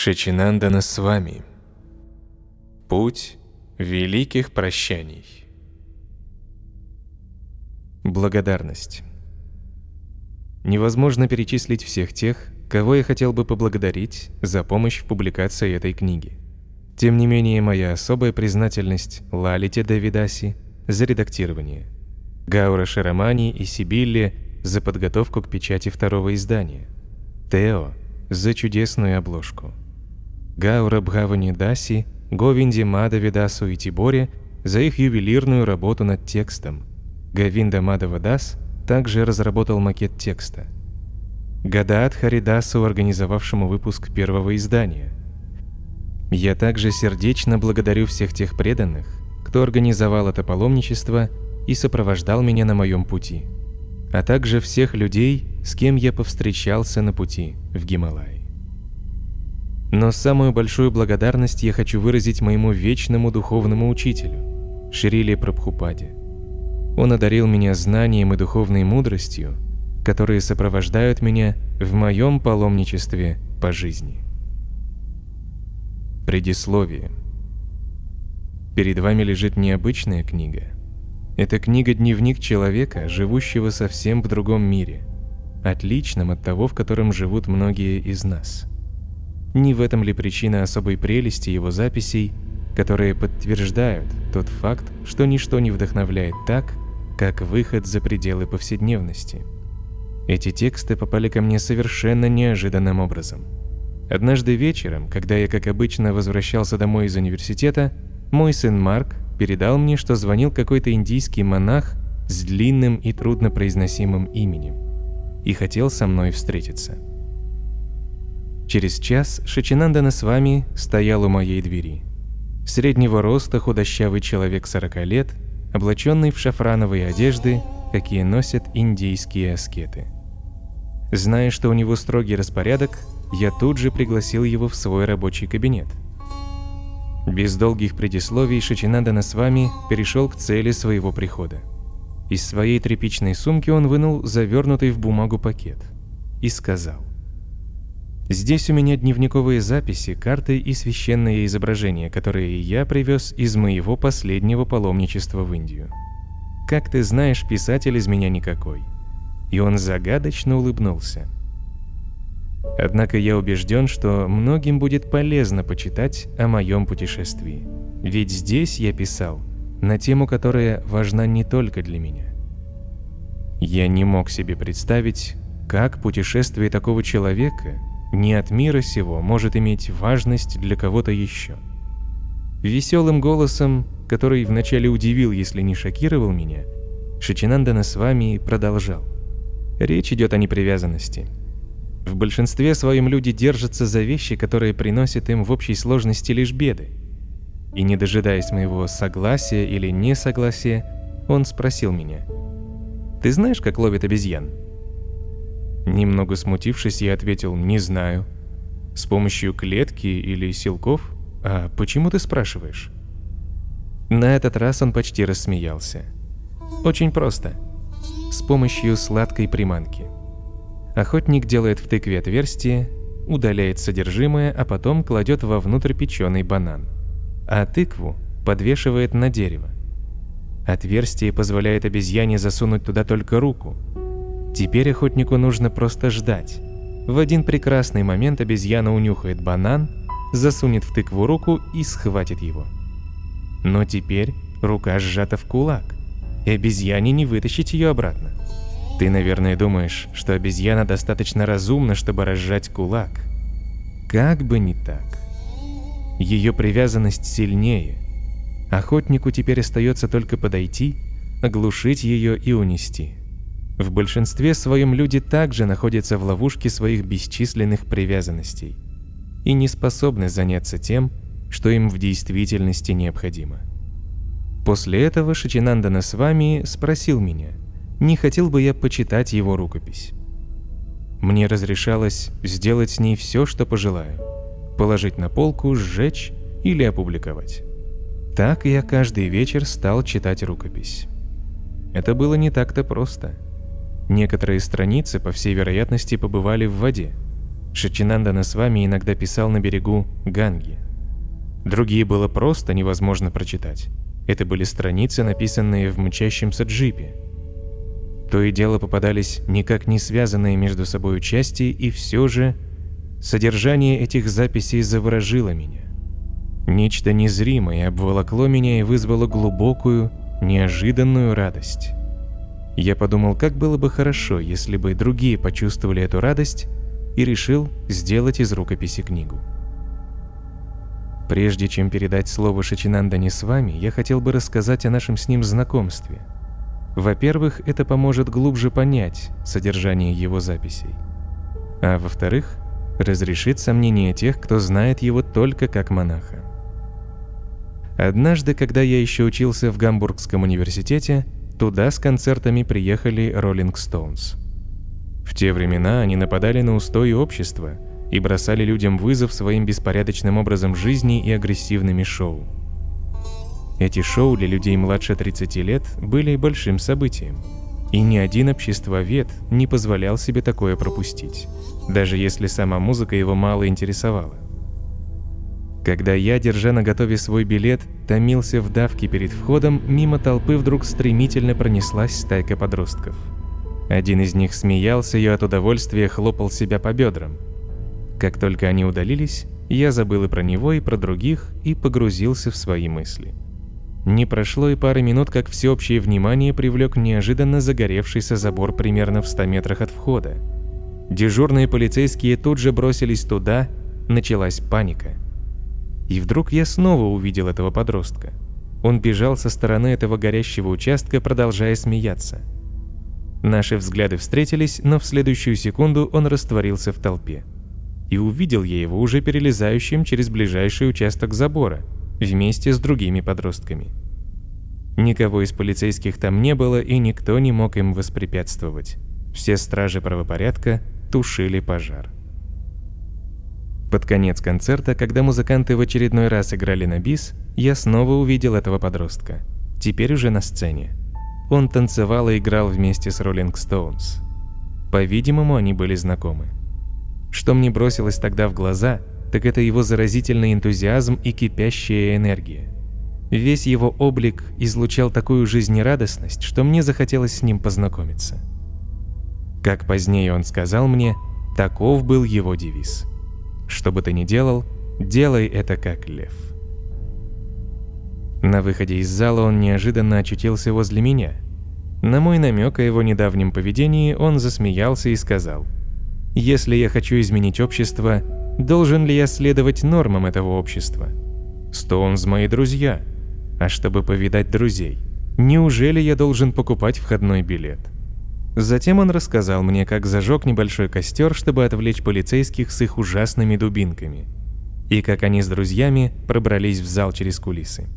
Шачинандана с вами. Путь великих прощаний. Благодарность. Невозможно перечислить всех тех, кого я хотел бы поблагодарить за помощь в публикации этой книги. Тем не менее, моя особая признательность Лалите Давидаси за редактирование, Гаура Шарамани и Сибилле за подготовку к печати второго издания, Тео за чудесную обложку – Гаура Бхавани Даси, Говинди Мадаве Дасу и Тиборе за их ювелирную работу над текстом. Гавинда Мадава Дас также разработал макет текста. Гадаат Харидасу, организовавшему выпуск первого издания. Я также сердечно благодарю всех тех преданных, кто организовал это паломничество и сопровождал меня на моем пути, а также всех людей, с кем я повстречался на пути в Гималай. Но самую большую благодарность я хочу выразить моему вечному духовному учителю, Шриле Прабхупаде. Он одарил меня знанием и духовной мудростью, которые сопровождают меня в моем паломничестве по жизни. Предисловие. Перед вами лежит необычная книга. Это книга-дневник человека, живущего совсем в другом мире, отличном от того, в котором живут многие из нас – не в этом ли причина особой прелести его записей, которые подтверждают тот факт, что ничто не вдохновляет так, как выход за пределы повседневности. Эти тексты попали ко мне совершенно неожиданным образом. Однажды вечером, когда я, как обычно, возвращался домой из университета, мой сын Марк передал мне, что звонил какой-то индийский монах с длинным и труднопроизносимым именем и хотел со мной встретиться. Через час Шачинандана с вами стоял у моей двери. Среднего роста худощавый человек 40 лет, облаченный в шафрановые одежды, какие носят индийские аскеты. Зная, что у него строгий распорядок, я тут же пригласил его в свой рабочий кабинет. Без долгих предисловий Шачинандана с вами перешел к цели своего прихода. Из своей тряпичной сумки он вынул завернутый в бумагу пакет и сказал Здесь у меня дневниковые записи, карты и священные изображения, которые я привез из моего последнего паломничества в Индию. Как ты знаешь, писатель из меня никакой. И он загадочно улыбнулся. Однако я убежден, что многим будет полезно почитать о моем путешествии. Ведь здесь я писал на тему, которая важна не только для меня. Я не мог себе представить, как путешествие такого человека не от мира сего может иметь важность для кого-то еще. Веселым голосом, который вначале удивил, если не шокировал меня, Шичинандана с вами продолжал. Речь идет о непривязанности. В большинстве своем люди держатся за вещи, которые приносят им в общей сложности лишь беды. И не дожидаясь моего согласия или несогласия, он спросил меня, «Ты знаешь, как ловят обезьян?» Немного смутившись, я ответил «не знаю». «С помощью клетки или силков? А почему ты спрашиваешь?» На этот раз он почти рассмеялся. «Очень просто. С помощью сладкой приманки. Охотник делает в тыкве отверстие, удаляет содержимое, а потом кладет вовнутрь печеный банан. А тыкву подвешивает на дерево. Отверстие позволяет обезьяне засунуть туда только руку – Теперь охотнику нужно просто ждать. В один прекрасный момент обезьяна унюхает банан, засунет в тыкву руку и схватит его. Но теперь рука сжата в кулак, и обезьяне не вытащить ее обратно. Ты, наверное, думаешь, что обезьяна достаточно разумна, чтобы разжать кулак. Как бы не так. Ее привязанность сильнее. Охотнику теперь остается только подойти, оглушить ее и унести. В большинстве своем люди также находятся в ловушке своих бесчисленных привязанностей и не способны заняться тем, что им в действительности необходимо. После этого Шичинандана с вами спросил меня, не хотел бы я почитать его рукопись. Мне разрешалось сделать с ней все, что пожелаю, положить на полку, сжечь или опубликовать. Так я каждый вечер стал читать рукопись. Это было не так-то просто – Некоторые страницы, по всей вероятности, побывали в воде. Шачинандана с вами иногда писал на берегу Ганги. Другие было просто невозможно прочитать. Это были страницы, написанные в мчащемся джипе. То и дело попадались никак не связанные между собой части, и все же содержание этих записей заворожило меня. Нечто незримое обволокло меня и вызвало глубокую, неожиданную радость. Я подумал, как было бы хорошо, если бы другие почувствовали эту радость, и решил сделать из рукописи книгу. Прежде чем передать слово Шачинандане с вами, я хотел бы рассказать о нашем с ним знакомстве. Во-первых, это поможет глубже понять содержание его записей. А во-вторых, разрешит сомнения тех, кто знает его только как монаха. Однажды, когда я еще учился в Гамбургском университете, туда с концертами приехали Роллинг Стоунс. В те времена они нападали на устои общества – и бросали людям вызов своим беспорядочным образом жизни и агрессивными шоу. Эти шоу для людей младше 30 лет были большим событием, и ни один обществовед не позволял себе такое пропустить, даже если сама музыка его мало интересовала. Когда я, держа на готове свой билет, томился в давке перед входом, мимо толпы вдруг стремительно пронеслась стайка подростков. Один из них смеялся и от удовольствия хлопал себя по бедрам – как только они удалились, я забыл и про него, и про других, и погрузился в свои мысли. Не прошло и пары минут, как всеобщее внимание привлек неожиданно загоревшийся забор примерно в 100 метрах от входа. Дежурные полицейские тут же бросились туда, началась паника. И вдруг я снова увидел этого подростка. Он бежал со стороны этого горящего участка, продолжая смеяться. Наши взгляды встретились, но в следующую секунду он растворился в толпе и увидел я его уже перелезающим через ближайший участок забора, вместе с другими подростками. Никого из полицейских там не было, и никто не мог им воспрепятствовать. Все стражи правопорядка тушили пожар. Под конец концерта, когда музыканты в очередной раз играли на бис, я снова увидел этого подростка. Теперь уже на сцене. Он танцевал и играл вместе с Роллинг Стоунс. По-видимому, они были знакомы. Что мне бросилось тогда в глаза, так это его заразительный энтузиазм и кипящая энергия. Весь его облик излучал такую жизнерадостность, что мне захотелось с ним познакомиться. Как позднее он сказал мне, таков был его девиз. Что бы ты ни делал, делай это как лев. На выходе из зала он неожиданно очутился возле меня. На мой намек о его недавнем поведении он засмеялся и сказал – если я хочу изменить общество, должен ли я следовать нормам этого общества? Стоунс мои друзья. А чтобы повидать друзей, неужели я должен покупать входной билет? Затем он рассказал мне, как зажег небольшой костер, чтобы отвлечь полицейских с их ужасными дубинками, и как они с друзьями пробрались в зал через кулисы.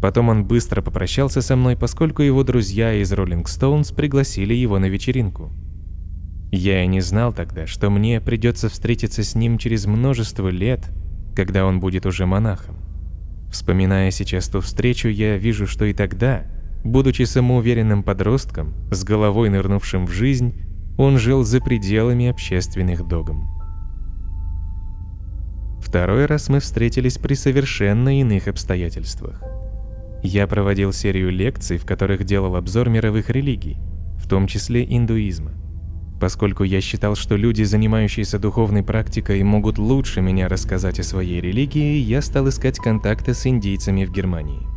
Потом он быстро попрощался со мной, поскольку его друзья из Rolling Stones пригласили его на вечеринку. Я и не знал тогда, что мне придется встретиться с ним через множество лет, когда он будет уже монахом. Вспоминая сейчас ту встречу, я вижу, что и тогда, будучи самоуверенным подростком, с головой нырнувшим в жизнь, он жил за пределами общественных догм. Второй раз мы встретились при совершенно иных обстоятельствах. Я проводил серию лекций, в которых делал обзор мировых религий, в том числе индуизма. Поскольку я считал, что люди, занимающиеся духовной практикой, могут лучше меня рассказать о своей религии, я стал искать контакты с индийцами в Германии.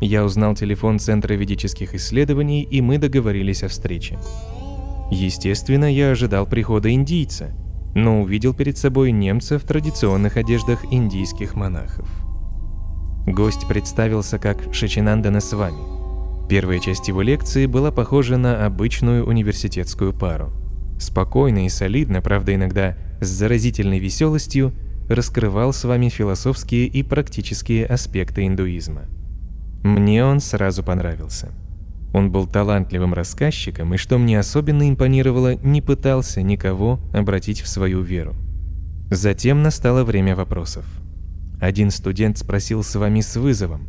Я узнал телефон Центра ведических исследований, и мы договорились о встрече. Естественно, я ожидал прихода индийца, но увидел перед собой немца в традиционных одеждах индийских монахов. Гость представился как Шачинандана с вами. Первая часть его лекции была похожа на обычную университетскую пару – спокойно и солидно, правда иногда с заразительной веселостью, раскрывал с вами философские и практические аспекты индуизма. Мне он сразу понравился. Он был талантливым рассказчиком, и что мне особенно импонировало, не пытался никого обратить в свою веру. Затем настало время вопросов. Один студент спросил с вами с вызовом.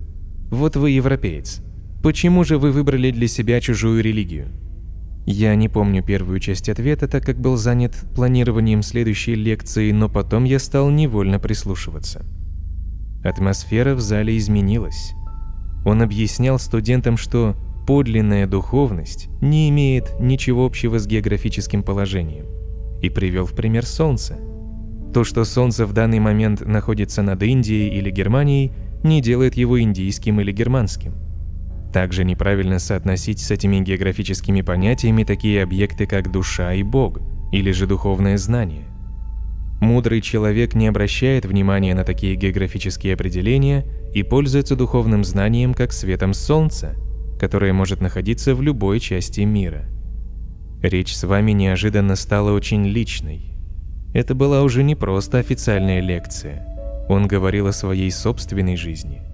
«Вот вы европеец. Почему же вы выбрали для себя чужую религию?» Я не помню первую часть ответа, так как был занят планированием следующей лекции, но потом я стал невольно прислушиваться. Атмосфера в зале изменилась. Он объяснял студентам, что подлинная духовность не имеет ничего общего с географическим положением, и привел в пример Солнце. То, что Солнце в данный момент находится над Индией или Германией, не делает его индийским или германским. Также неправильно соотносить с этими географическими понятиями такие объекты, как душа и Бог, или же духовное знание. Мудрый человек не обращает внимания на такие географические определения и пользуется духовным знанием как светом солнца, которое может находиться в любой части мира. Речь с вами неожиданно стала очень личной. Это была уже не просто официальная лекция. Он говорил о своей собственной жизни –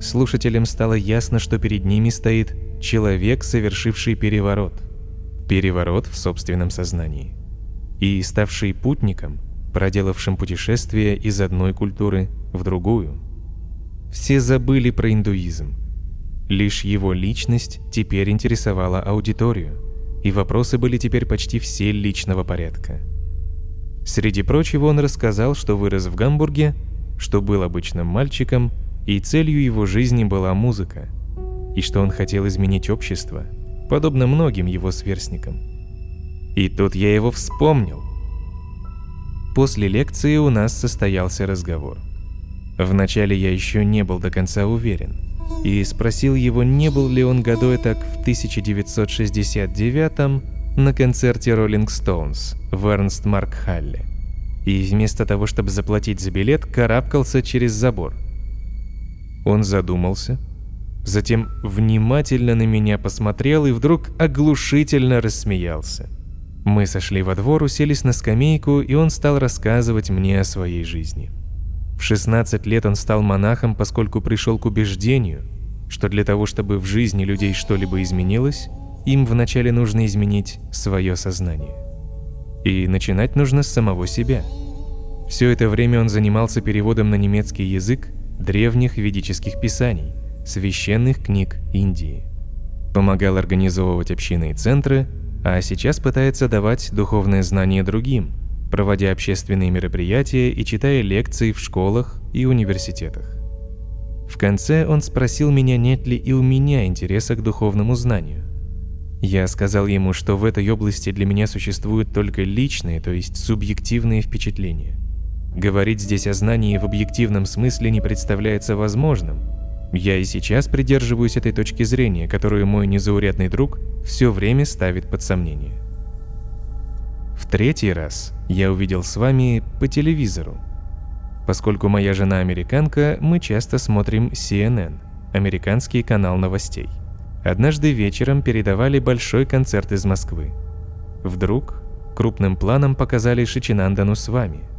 слушателям стало ясно, что перед ними стоит человек, совершивший переворот. Переворот в собственном сознании. И ставший путником, проделавшим путешествие из одной культуры в другую. Все забыли про индуизм. Лишь его личность теперь интересовала аудиторию, и вопросы были теперь почти все личного порядка. Среди прочего он рассказал, что вырос в Гамбурге, что был обычным мальчиком – и целью его жизни была музыка, и что он хотел изменить общество, подобно многим его сверстникам. И тут я его вспомнил. После лекции у нас состоялся разговор. Вначале я еще не был до конца уверен, и спросил его, не был ли он году так в 1969 на концерте Rolling Stones в Эрнст Марк Халле. И вместо того, чтобы заплатить за билет, карабкался через забор – он задумался, затем внимательно на меня посмотрел и вдруг оглушительно рассмеялся. Мы сошли во двор, уселись на скамейку, и он стал рассказывать мне о своей жизни. В 16 лет он стал монахом, поскольку пришел к убеждению, что для того, чтобы в жизни людей что-либо изменилось, им вначале нужно изменить свое сознание. И начинать нужно с самого себя. Все это время он занимался переводом на немецкий язык древних ведических писаний, священных книг Индии. Помогал организовывать общины и центры, а сейчас пытается давать духовное знание другим, проводя общественные мероприятия и читая лекции в школах и университетах. В конце он спросил меня, нет ли и у меня интереса к духовному знанию. Я сказал ему, что в этой области для меня существуют только личные, то есть субъективные впечатления – Говорить здесь о знании в объективном смысле не представляется возможным. Я и сейчас придерживаюсь этой точки зрения, которую мой незаурядный друг все время ставит под сомнение. В третий раз я увидел с вами по телевизору. Поскольку моя жена американка, мы часто смотрим CNN, американский канал новостей. Однажды вечером передавали большой концерт из Москвы. Вдруг крупным планом показали Шичинандану с вами –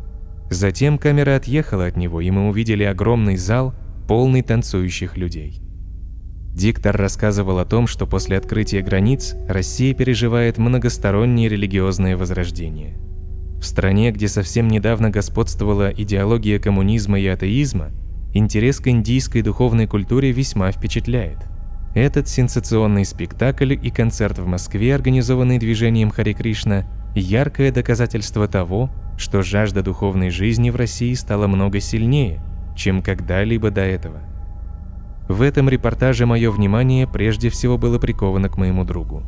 Затем камера отъехала от него, и мы увидели огромный зал, полный танцующих людей. Диктор рассказывал о том, что после открытия границ Россия переживает многостороннее религиозное возрождение. В стране, где совсем недавно господствовала идеология коммунизма и атеизма, интерес к индийской духовной культуре весьма впечатляет. Этот сенсационный спектакль и концерт в Москве, организованный движением Хари Кришна, яркое доказательство того, что жажда духовной жизни в России стала много сильнее, чем когда-либо до этого. В этом репортаже мое внимание прежде всего было приковано к моему другу.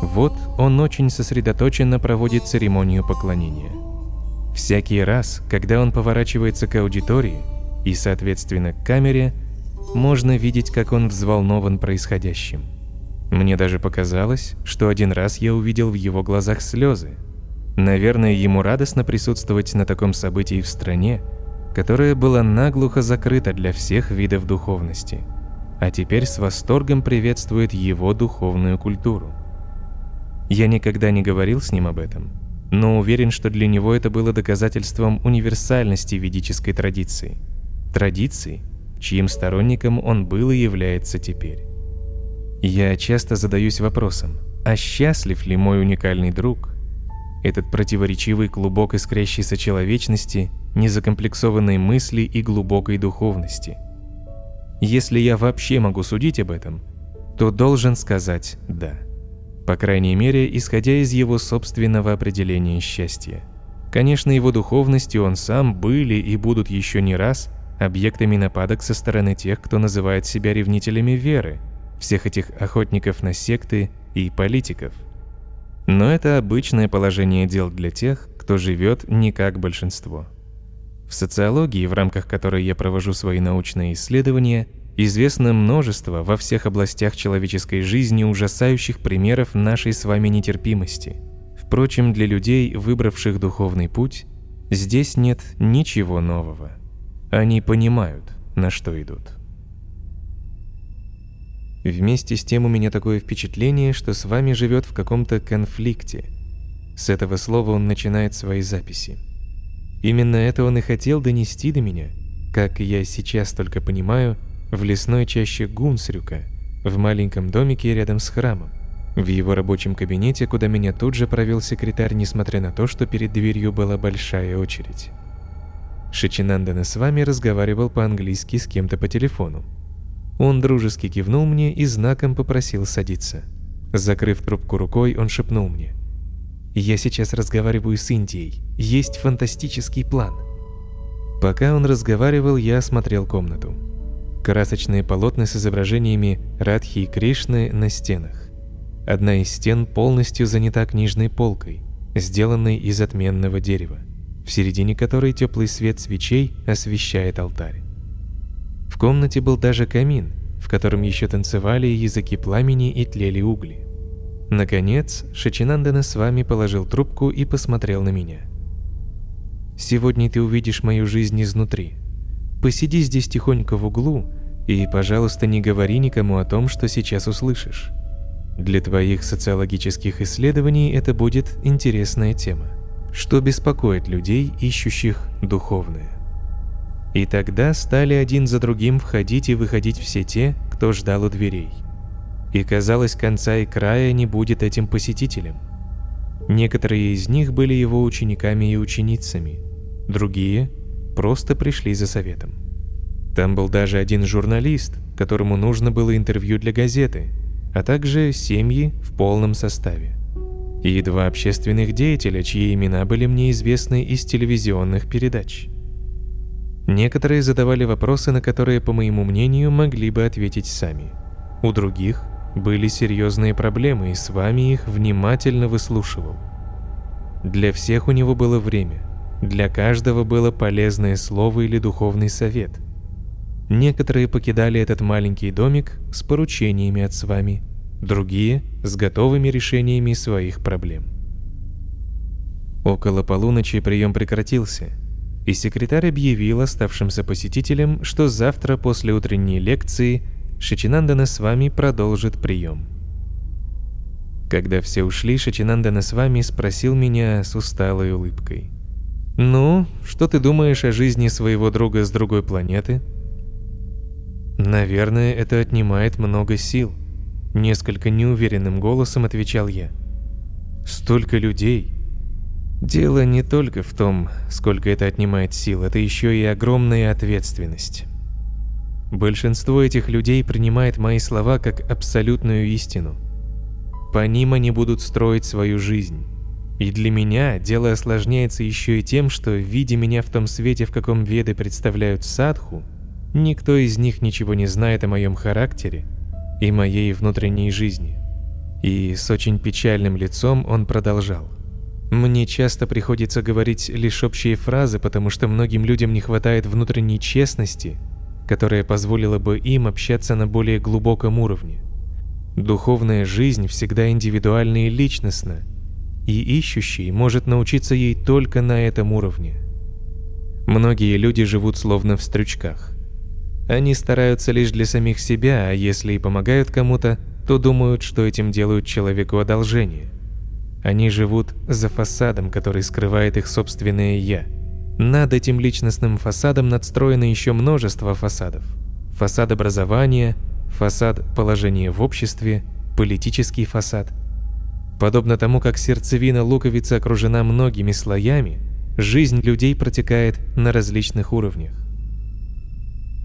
Вот он очень сосредоточенно проводит церемонию поклонения. Всякий раз, когда он поворачивается к аудитории и, соответственно, к камере, можно видеть, как он взволнован происходящим. Мне даже показалось, что один раз я увидел в его глазах слезы, Наверное, ему радостно присутствовать на таком событии в стране, которая была наглухо закрыта для всех видов духовности, а теперь с восторгом приветствует его духовную культуру. Я никогда не говорил с ним об этом, но уверен, что для него это было доказательством универсальности ведической традиции. Традиции, чьим сторонником он был и является теперь. Я часто задаюсь вопросом, а счастлив ли мой уникальный друг – этот противоречивый клубок искрящейся человечности, незакомплексованной мысли и глубокой духовности. Если я вообще могу судить об этом, то должен сказать «да». По крайней мере, исходя из его собственного определения счастья. Конечно, его духовность и он сам были и будут еще не раз объектами нападок со стороны тех, кто называет себя ревнителями веры, всех этих охотников на секты и политиков. Но это обычное положение дел для тех, кто живет не как большинство. В социологии, в рамках которой я провожу свои научные исследования, известно множество во всех областях человеческой жизни ужасающих примеров нашей с вами нетерпимости. Впрочем, для людей, выбравших духовный путь, здесь нет ничего нового. Они понимают, на что идут. Вместе с тем у меня такое впечатление, что с вами живет в каком-то конфликте. С этого слова он начинает свои записи. Именно это он и хотел донести до меня, как я сейчас только понимаю, в лесной чаще Гунсрюка, в маленьком домике рядом с храмом, в его рабочем кабинете, куда меня тут же провел секретарь, несмотря на то, что перед дверью была большая очередь. Шичинандана с вами разговаривал по-английски с кем-то по телефону. Он дружески кивнул мне и знаком попросил садиться. Закрыв трубку рукой, он шепнул мне. «Я сейчас разговариваю с Индией. Есть фантастический план». Пока он разговаривал, я осмотрел комнату. Красочные полотна с изображениями Радхи и Кришны на стенах. Одна из стен полностью занята книжной полкой, сделанной из отменного дерева в середине которой теплый свет свечей освещает алтарь. В комнате был даже камин, в котором еще танцевали языки пламени и тлели угли. Наконец, Шачинандана с вами положил трубку и посмотрел на меня. «Сегодня ты увидишь мою жизнь изнутри. Посиди здесь тихонько в углу и, пожалуйста, не говори никому о том, что сейчас услышишь. Для твоих социологических исследований это будет интересная тема что беспокоит людей, ищущих духовное. И тогда стали один за другим входить и выходить все те, кто ждал у дверей. И казалось, конца и края не будет этим посетителям. Некоторые из них были его учениками и ученицами, другие просто пришли за советом. Там был даже один журналист, которому нужно было интервью для газеты, а также семьи в полном составе и два общественных деятеля, чьи имена были мне известны из телевизионных передач. Некоторые задавали вопросы, на которые, по моему мнению, могли бы ответить сами. У других были серьезные проблемы, и с вами их внимательно выслушивал. Для всех у него было время, для каждого было полезное слово или духовный совет. Некоторые покидали этот маленький домик с поручениями от с вами – другие – с готовыми решениями своих проблем. Около полуночи прием прекратился, и секретарь объявил оставшимся посетителям, что завтра после утренней лекции Шичинандана с вами продолжит прием. Когда все ушли, Шичинандана с вами спросил меня с усталой улыбкой. «Ну, что ты думаешь о жизни своего друга с другой планеты?» «Наверное, это отнимает много сил», Несколько неуверенным голосом отвечал я. Столько людей. Дело не только в том, сколько это отнимает сил, это еще и огромная ответственность. Большинство этих людей принимает мои слова как абсолютную истину. По ним они будут строить свою жизнь. И для меня дело осложняется еще и тем, что, видя меня в том свете, в каком веды представляют садху, никто из них ничего не знает о моем характере и моей внутренней жизни. И с очень печальным лицом он продолжал. Мне часто приходится говорить лишь общие фразы, потому что многим людям не хватает внутренней честности, которая позволила бы им общаться на более глубоком уровне. Духовная жизнь всегда индивидуальна и личностна, и ищущий может научиться ей только на этом уровне. Многие люди живут словно в стрючках. Они стараются лишь для самих себя, а если и помогают кому-то, то думают, что этим делают человеку одолжение. Они живут за фасадом, который скрывает их собственное «я». Над этим личностным фасадом надстроено еще множество фасадов. Фасад образования, фасад положения в обществе, политический фасад. Подобно тому, как сердцевина луковицы окружена многими слоями, жизнь людей протекает на различных уровнях.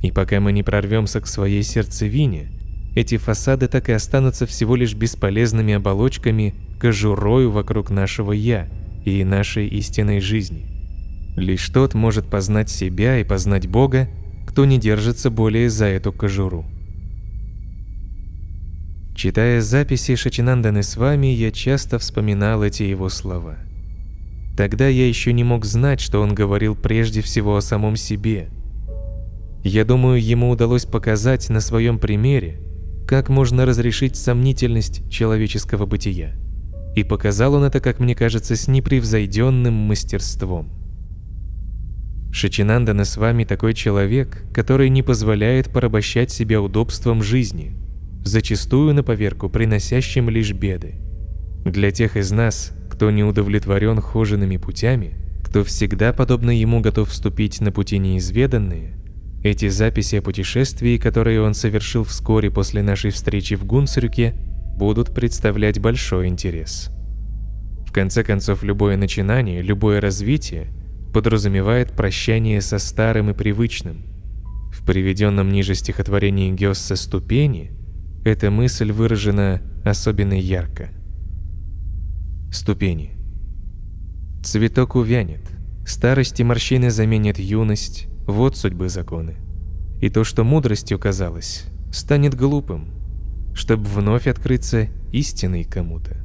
И пока мы не прорвемся к своей сердцевине, эти фасады так и останутся всего лишь бесполезными оболочками, кожурою вокруг нашего «я» и нашей истинной жизни. Лишь тот может познать себя и познать Бога, кто не держится более за эту кожуру. Читая записи Шачинанданы с вами, я часто вспоминал эти его слова. Тогда я еще не мог знать, что он говорил прежде всего о самом себе. Я думаю, ему удалось показать на своем примере, как можно разрешить сомнительность человеческого бытия. И показал он это, как мне кажется, с непревзойденным мастерством. Шачинандана с вами такой человек, который не позволяет порабощать себя удобством жизни, зачастую на поверку приносящим лишь беды. Для тех из нас, кто не удовлетворен хоженными путями, кто всегда, подобно ему, готов вступить на пути неизведанные, эти записи о путешествии, которые он совершил вскоре после нашей встречи в Гунсрюке, будут представлять большой интерес. В конце концов, любое начинание, любое развитие подразумевает прощание со старым и привычным. В приведенном ниже стихотворении Гёсса «Ступени» эта мысль выражена особенно ярко. Ступени. Цветок увянет, старость и морщины заменят юность, вот судьбы законы. И то, что мудростью казалось, станет глупым, чтобы вновь открыться истиной кому-то.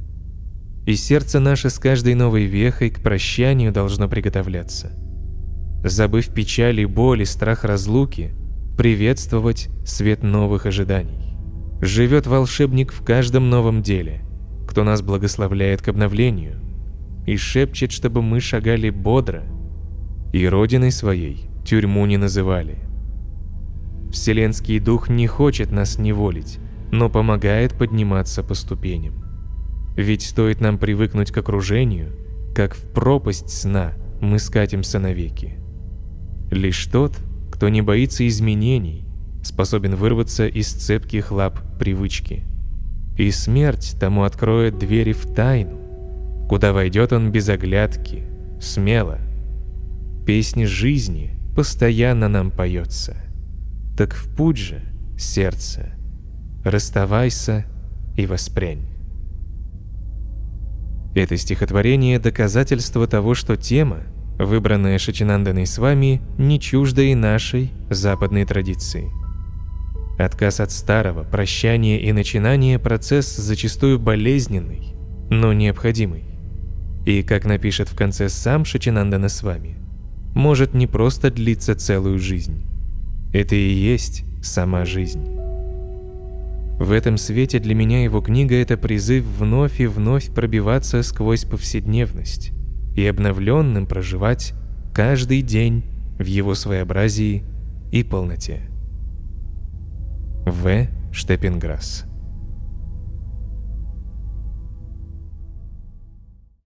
И сердце наше с каждой новой вехой к прощанию должно приготовляться. Забыв печаль и боль и страх разлуки, приветствовать свет новых ожиданий. Живет волшебник в каждом новом деле, кто нас благословляет к обновлению и шепчет, чтобы мы шагали бодро и родиной своей тюрьму не называли. Вселенский дух не хочет нас неволить, но помогает подниматься по ступеням. Ведь стоит нам привыкнуть к окружению, как в пропасть сна мы скатимся навеки. Лишь тот, кто не боится изменений, способен вырваться из цепких лап привычки. И смерть тому откроет двери в тайну, куда войдет он без оглядки, смело. Песни жизни постоянно нам поется. Так в путь же, сердце, расставайся и воспрянь. Это стихотворение – доказательство того, что тема, выбранная Шачинанданой с вами, не чужда и нашей западной традиции. Отказ от старого, прощание и начинание – процесс зачастую болезненный, но необходимый. И, как напишет в конце сам Шачинандана с вами, может не просто длиться целую жизнь. Это и есть сама жизнь. В этом свете для меня его книга – это призыв вновь и вновь пробиваться сквозь повседневность и обновленным проживать каждый день в его своеобразии и полноте. В. Штепенграсс